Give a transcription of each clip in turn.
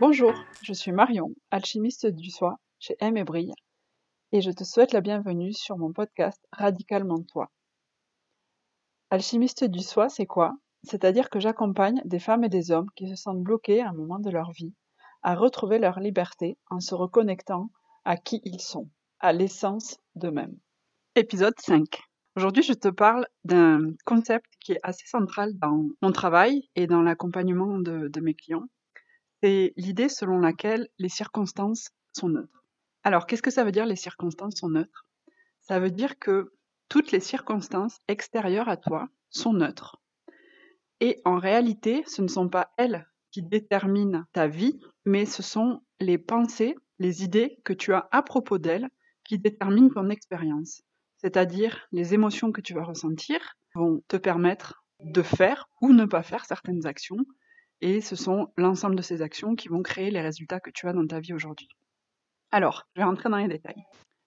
Bonjour, je suis Marion, alchimiste du soi chez M et Brille, et je te souhaite la bienvenue sur mon podcast Radicalement Toi. Alchimiste du soi, c'est quoi? C'est-à-dire que j'accompagne des femmes et des hommes qui se sentent bloqués à un moment de leur vie à retrouver leur liberté en se reconnectant à qui ils sont, à l'essence d'eux-mêmes. Épisode 5. Aujourd'hui, je te parle d'un concept qui est assez central dans mon travail et dans l'accompagnement de, de mes clients c'est l'idée selon laquelle les circonstances sont neutres. Alors, qu'est-ce que ça veut dire les circonstances sont neutres? Ça veut dire que toutes les circonstances extérieures à toi sont neutres. Et en réalité, ce ne sont pas elles qui déterminent ta vie, mais ce sont les pensées, les idées que tu as à propos d'elles qui déterminent ton expérience. C'est-à-dire les émotions que tu vas ressentir vont te permettre de faire ou ne pas faire certaines actions et ce sont l'ensemble de ces actions qui vont créer les résultats que tu as dans ta vie aujourd'hui. Alors, je vais rentrer dans les détails.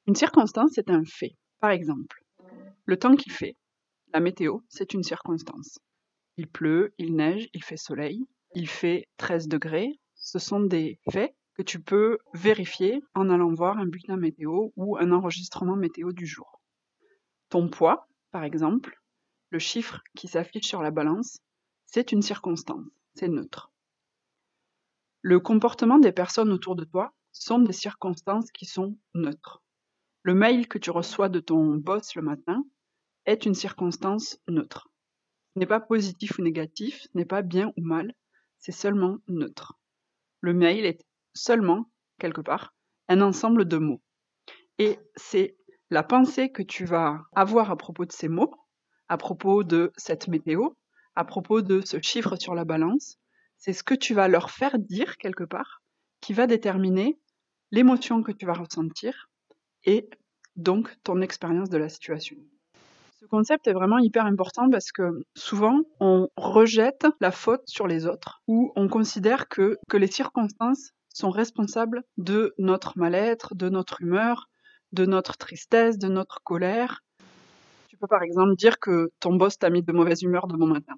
Une circonstance, c'est un fait. Par exemple, le temps qu'il fait, la météo, c'est une circonstance. Il pleut, il neige, il fait soleil, il fait 13 degrés. Ce sont des faits que tu peux vérifier en allant voir un bulletin météo ou un enregistrement météo du jour. Ton poids, par exemple, le chiffre qui s'affiche sur la balance, c'est une circonstance c'est neutre. Le comportement des personnes autour de toi sont des circonstances qui sont neutres. Le mail que tu reçois de ton boss le matin est une circonstance neutre. N'est pas positif ou négatif, n'est pas bien ou mal, c'est seulement neutre. Le mail est seulement, quelque part, un ensemble de mots. Et c'est la pensée que tu vas avoir à propos de ces mots, à propos de cette météo, à propos de ce chiffre sur la balance, c'est ce que tu vas leur faire dire quelque part qui va déterminer l'émotion que tu vas ressentir et donc ton expérience de la situation. Ce concept est vraiment hyper important parce que souvent on rejette la faute sur les autres ou on considère que, que les circonstances sont responsables de notre mal-être, de notre humeur, de notre tristesse, de notre colère, tu peux par exemple dire que ton boss t'a mis de mauvaise humeur de bon matin.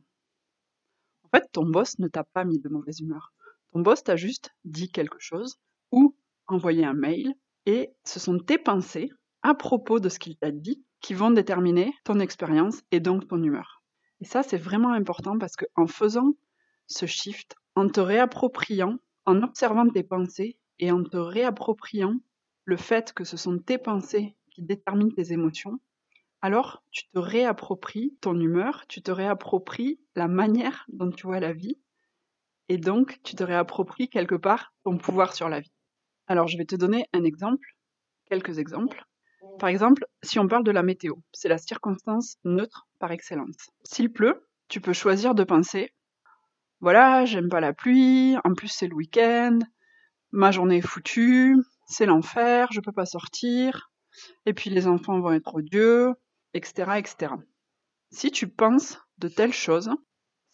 En fait, ton boss ne t'a pas mis de mauvaise humeur. Ton boss t'a juste dit quelque chose ou envoyé un mail et ce sont tes pensées à propos de ce qu'il t'a dit qui vont déterminer ton expérience et donc ton humeur. Et ça, c'est vraiment important parce qu'en faisant ce shift, en te réappropriant, en observant tes pensées et en te réappropriant le fait que ce sont tes pensées qui déterminent tes émotions, alors tu te réappropries ton humeur, tu te réappropries la manière dont tu vois la vie, et donc tu te réappropries quelque part ton pouvoir sur la vie. Alors je vais te donner un exemple, quelques exemples. Par exemple, si on parle de la météo, c'est la circonstance neutre par excellence. S'il pleut, tu peux choisir de penser voilà, j'aime pas la pluie, en plus c'est le week-end, ma journée est foutue, c'est l'enfer, je peux pas sortir, et puis les enfants vont être odieux, etc., etc. Si tu penses de telles choses,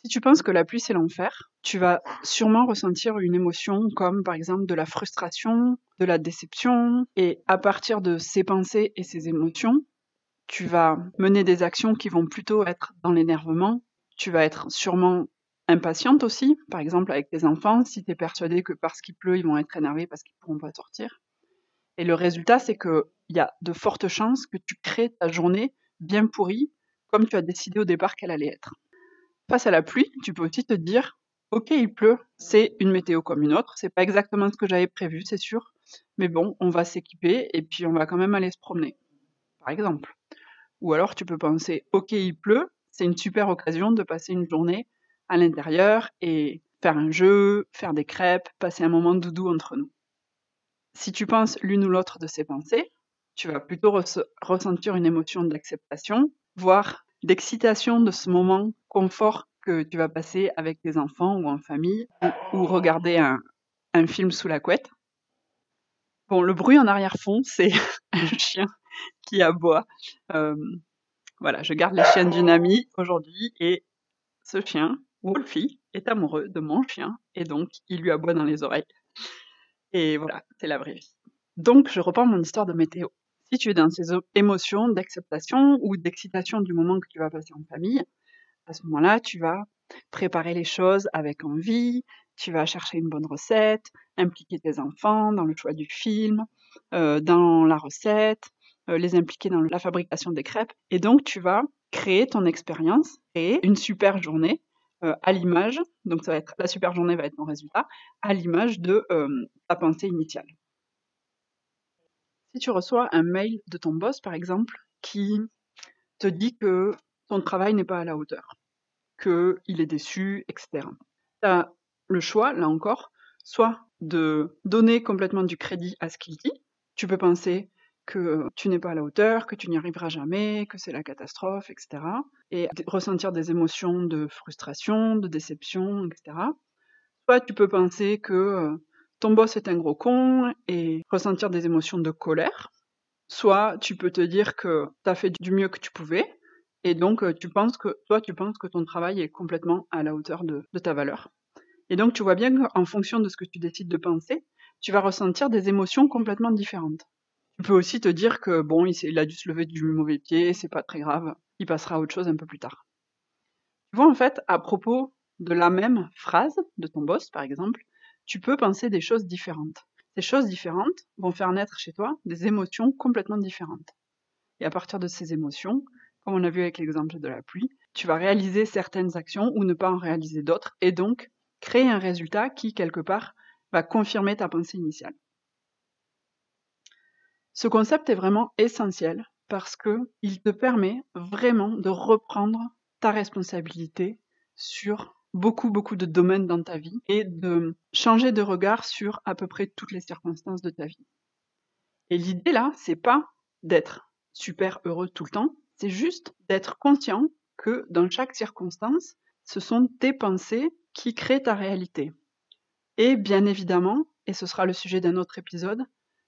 si tu penses que la pluie c'est l'enfer, tu vas sûrement ressentir une émotion comme par exemple de la frustration, de la déception, et à partir de ces pensées et ces émotions, tu vas mener des actions qui vont plutôt être dans l'énervement, tu vas être sûrement impatiente aussi, par exemple avec tes enfants, si tu es persuadé que parce qu'il pleut, ils vont être énervés parce qu'ils ne pourront pas sortir. Et le résultat, c'est qu'il y a de fortes chances que tu crées ta journée bien pourrie, comme tu as décidé au départ qu'elle allait être. Face à la pluie, tu peux aussi te dire Ok, il pleut, c'est une météo comme une autre, c'est pas exactement ce que j'avais prévu, c'est sûr, mais bon, on va s'équiper et puis on va quand même aller se promener, par exemple. Ou alors tu peux penser Ok, il pleut, c'est une super occasion de passer une journée à l'intérieur et faire un jeu, faire des crêpes, passer un moment doudou entre nous. Si tu penses l'une ou l'autre de ces pensées, tu vas plutôt ressentir une émotion d'acceptation, voire d'excitation de ce moment confort que tu vas passer avec tes enfants ou en famille, ou, regarder un, film sous la couette. Bon, le bruit en arrière-fond, c'est un chien qui aboie. Voilà, je garde les chiens d'une amie aujourd'hui et ce chien Wolfie est amoureux de mon chien et donc il lui aboie dans les oreilles. Et voilà, c'est la vraie vie. Donc je reprends mon histoire de météo. Si tu es dans ces émotions d'acceptation ou d'excitation du moment que tu vas passer en famille, à ce moment-là, tu vas préparer les choses avec envie, tu vas chercher une bonne recette, impliquer tes enfants dans le choix du film, euh, dans la recette, euh, les impliquer dans la fabrication des crêpes. Et donc, tu vas créer ton expérience, créer une super journée euh, à l'image, donc ça va être la super journée va être ton résultat, à l'image de ta pensée initiale. Si tu reçois un mail de ton boss, par exemple, qui te dit que ton travail n'est pas à la hauteur, qu'il est déçu, etc. Tu as le choix, là encore, soit de donner complètement du crédit à ce qu'il dit. Tu peux penser que tu n'es pas à la hauteur, que tu n'y arriveras jamais, que c'est la catastrophe, etc. Et ressentir des émotions de frustration, de déception, etc. Soit tu peux penser que euh, ton boss est un gros con et ressentir des émotions de colère. Soit tu peux te dire que tu as fait du mieux que tu pouvais et donc que toi tu penses que ton travail est complètement à la hauteur de, ta valeur. Et donc tu vois bien qu'en fonction de ce que tu décides de penser, tu vas ressentir des émotions complètement différentes. Tu peux aussi te dire que bon, il, a dû se lever du mauvais pied, c'est pas très grave, il passera à autre chose un peu plus tard. Tu vois en fait, à propos de la même phrase de ton boss par exemple, tu peux penser des choses différentes. Ces choses différentes vont faire naître chez toi des émotions complètement différentes. Et à partir de ces émotions, comme on a vu avec l'exemple de la pluie, tu vas réaliser certaines actions ou ne pas en réaliser d'autres, et donc créer un résultat qui, quelque part, va confirmer ta pensée initiale. Ce concept est vraiment essentiel parce qu'il te permet vraiment de reprendre ta responsabilité sur beaucoup, beaucoup de domaines dans ta vie et de changer de regard sur à peu près toutes les circonstances de ta vie. Et l'idée là, c'est pas d'être super heureux tout le temps, c'est juste d'être conscient que dans chaque circonstance, ce sont tes pensées qui créent ta réalité. Et bien évidemment, et ce sera le sujet d'un autre épisode,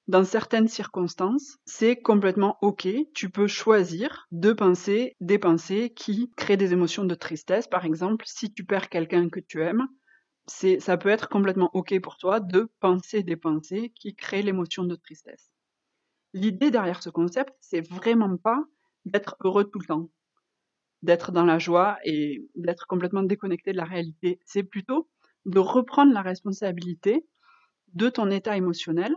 dans certaines circonstances, c'est complètement OK. Tu peux choisir de penser des pensées qui créent des émotions de tristesse. Par exemple, si tu perds quelqu'un que tu aimes, c'est, ça peut être complètement OK pour toi de penser des pensées qui créent l'émotion de tristesse. L'idée derrière ce concept, c'est vraiment pas d'être heureux tout le temps, d'être dans la joie et d'être complètement déconnecté de la réalité. C'est plutôt de reprendre la responsabilité de ton état émotionnel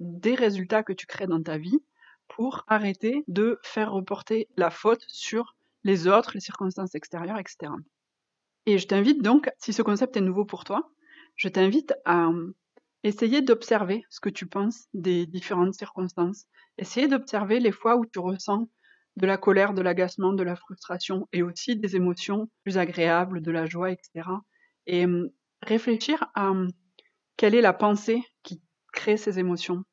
des résultats que tu crées dans ta vie pour arrêter de faire reporter la faute sur les autres, les circonstances extérieures, etc. Et je t'invite donc, si ce concept est nouveau pour toi, je t'invite à euh, essayer d'observer ce que tu penses des différentes circonstances. Essayer d'observer les fois où tu ressens de la colère, de l'agacement, de la frustration et aussi des émotions plus agréables, de la joie, etc. Et euh, réfléchir à euh, quelle est la pensée qui créer ces émotions.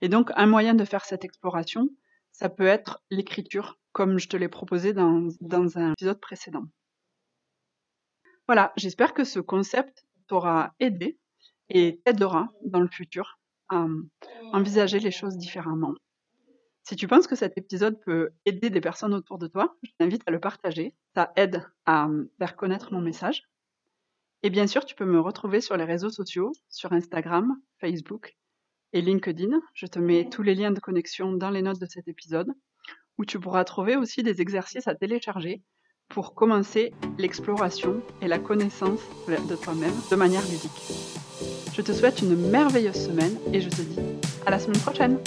Et donc, un moyen de faire cette exploration, ça peut être l'écriture, comme je te l'ai proposé dans, dans un épisode précédent. Voilà, j'espère que ce concept t'aura aidé et t'aidera dans le futur à envisager les choses différemment. Si tu penses que cet épisode peut aider des personnes autour de toi, je t'invite à le partager. Ça aide à faire connaître mon message. Et bien sûr, tu peux me retrouver sur les réseaux sociaux, sur Instagram, Facebook et LinkedIn. Je te mets tous les liens de connexion dans les notes de cet épisode, où tu pourras trouver aussi des exercices à télécharger pour commencer l'exploration et la connaissance de toi-même de manière ludique. Je te souhaite une merveilleuse semaine et je te dis à la semaine prochaine